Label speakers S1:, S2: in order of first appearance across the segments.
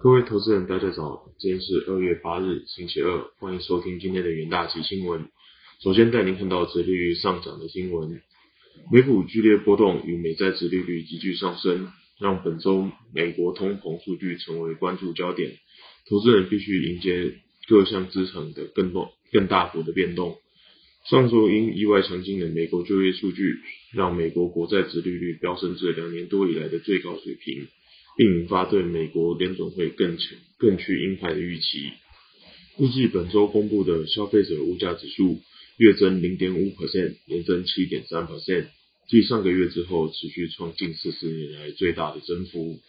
S1: 各位投资人，大家早，今天是二月八日，星期二，欢迎收听今天的元大旗新闻。首先带您看到殖利率上涨的新闻，美股剧烈波动与美债殖利率急剧上升，让本周美国通膨数据成为关注焦点。投资人必须迎接各项资产的更多、更大幅的变动。上周因意外强劲的美国就业数据，让美国国债殖利率飙升至两年多以来的最高水平。并引发对美国联总会更强、更趋鹰派的预期。预计本周公布的消费者物价指数月增零点五 percent，年增七点三 percent，继上个月之后持续创近四十年来最大的增幅，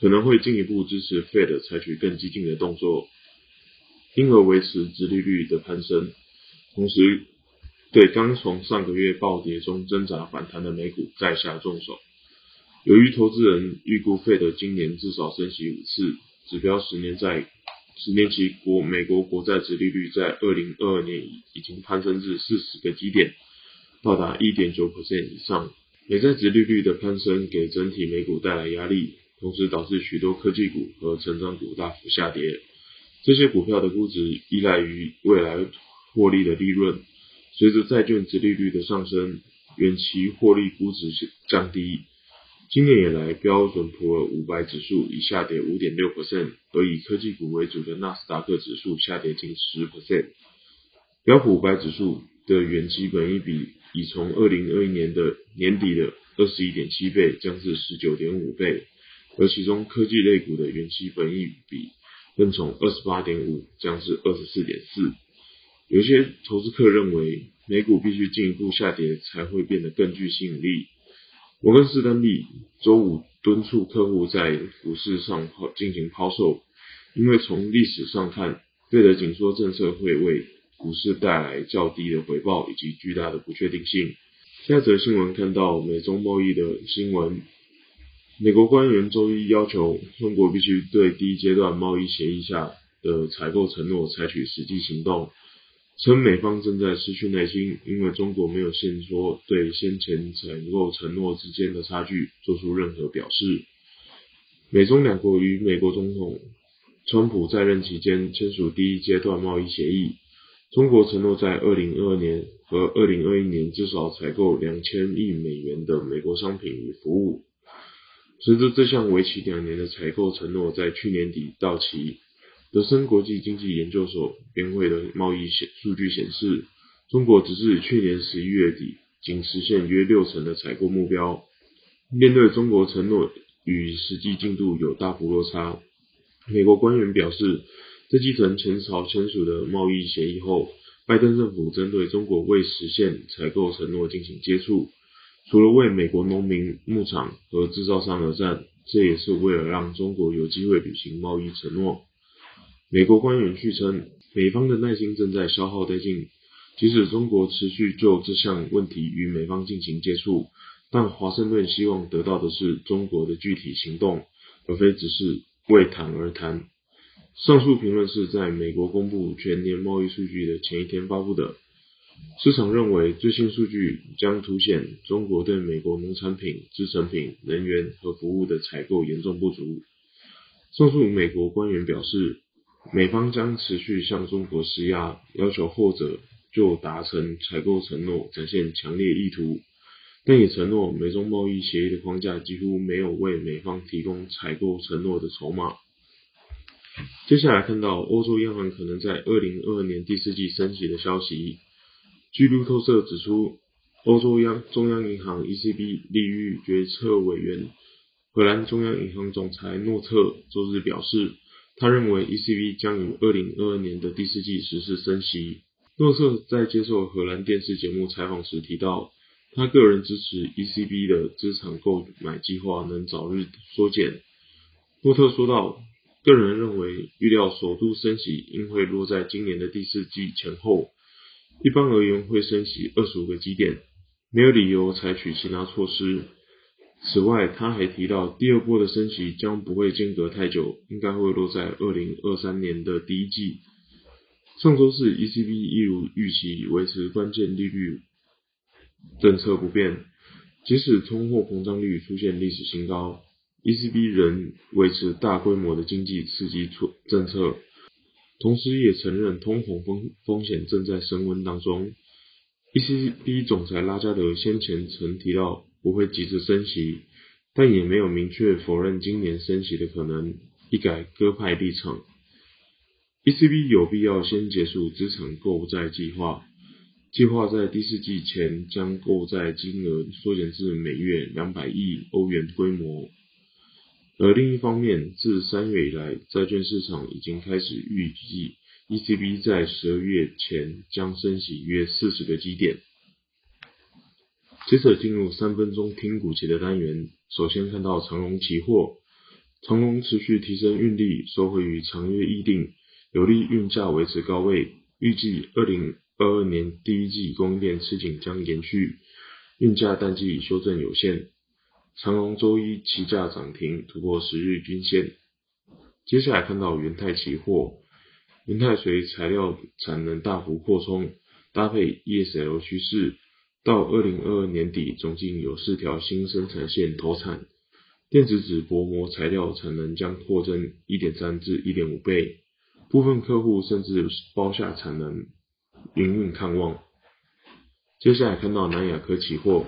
S1: 可能会进一步支持 Fed 采取更激进的动作，因而维持殖利率的攀升，同时对刚从上个月暴跌中挣扎反弹的美股再下重手。由于投资人预估费的今年至少升息五次，指标十年债、十年期国美国国债殖利率在二零二二年已经攀升至四十个基点，到达一点九 percent 以上。美债殖利率的攀升给整体美股带来压力，同时导致许多科技股和成长股大幅下跌。这些股票的估值依赖于未来获利的利润，随着债券殖利率的上升，远期获利估值降低。今年以来，标准普尔五百指数已下跌五点六 percent，而以科技股为主的纳斯达克指数下跌近十 percent。标普五百指数的远期本益比已从二零二一年的年底的二十一点七倍降至十九点五倍，而其中科技类股的远期本益比更从二十八点五降至二十四点四。有些投资客认为，美股必须进一步下跌才会变得更具吸引力。摩根士丹利周五敦促客户在股市上抛进行抛售，因为从历史上看，费的紧缩政策会为股市带来较低的回报以及巨大的不确定性。下则新闻看到美中贸易的新闻，美国官员周一要求中国必须对第一阶段贸易协议下的采购承诺采取实际行动。称美方正在失去耐心，因为中国没有先说对先前采购承诺之间的差距做出任何表示。美中两国与美国总统川普在任期间签署第一阶段贸易协议，中国承诺在二零二二年和二零二一年至少采购两千亿美元的美国商品与服务。随着这项为期两年的采购承诺在去年底到期。德森国际经济研究所编会的贸易显数据显示，中国直至去年十一月底仅实现约六成的采购目标。面对中国承诺与实际进度有大幅落差，美国官员表示，在继承前朝签署的贸易协议后，拜登政府针对中国未实现采购承诺进行接触，除了为美国农民、牧场和制造商而战，这也是为了让中国有机会履行贸易承诺。美国官员续称，美方的耐心正在消耗殆尽。即使中国持续就这项问题与美方进行接触，但华盛顿希望得到的是中国的具体行动，而非只是为谈而谈。上述评论是在美国公布全年贸易数据的前一天发布的。市场认为，最新数据将凸显中国对美国农产品、制成品、能源和服务的采购严重不足。上述美国官员表示。美方将持续向中国施压，要求后者就达成采购承诺展现强烈意图，但也承诺美中贸易协议的框架几乎没有为美方提供采购承诺的筹码。接下来看到欧洲央行可能在二零二二年第四季升息的消息。据路透社指出，欧洲央中央银行 ECB 利率决策委员荷兰中央银行总裁诺特周日表示。他认为 ECB 将于二零二二年的第四季实施升息。诺特在接受荷兰电视节目采访时提到，他个人支持 ECB 的资产购买计划能早日缩减。诺特说道：“个人认为，预料首度升息应会落在今年的第四季前后，一般而言会升息二十五个基点，没有理由采取其他措施。”此外，他还提到，第二波的升息将不会间隔太久，应该会落在二零二三年的第一季。上周四，ECB 一如预期维持关键利率政策不变，即使通货膨胀率出现历史新高，ECB 仍维持大规模的经济刺激措政策，同时也承认通膨风风险正在升温当中。ECB 总裁拉加德先前曾提到不会急着升息，但也没有明确否认今年升息的可能，一改鸽派立场。ECB 有必要先结束资产购债计划，计划在第四季前将购债金额缩减至每月两百亿欧元规模。而另一方面，自三月以来，债券市场已经开始预计。ECB 在十二月前将升息约四十个基点。接着进入三分钟听股节的单元，首先看到长荣期货，长荣持续提升运力，收回于长约议定，有利运价维持高位。预计二零二二年第一季供应链吃紧将延续，运价淡季修正有限。长荣周一期价涨停突破十日均线。接下来看到元泰期货。元泰随材料产能大幅扩充，搭配 ESL 趋势，到二零二二年底，总计有四条新生产线投产，电子纸薄膜材料产能将扩增一点三至一点五倍，部分客户甚至包下产能，营运看望。接下来看到南亚科期货，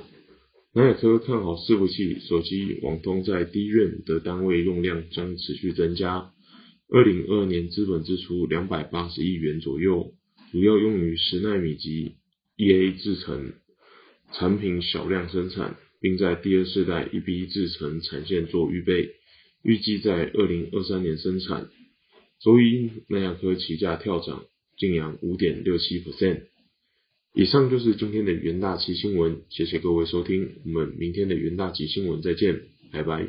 S1: 南亚科看好伺服器、手机、网通在低润的单位用量将持续增加。二零二二年资本支出两百八十亿元左右，主要用于十纳米级 EA 制程产品小量生产，并在第二世代 EB 制程产线做预备，预计在二零二三年生产。周一南亚科起价跳涨，净扬五点六七 percent。以上就是今天的元大旗新闻，谢谢各位收听，我们明天的元大旗新闻再见，拜拜。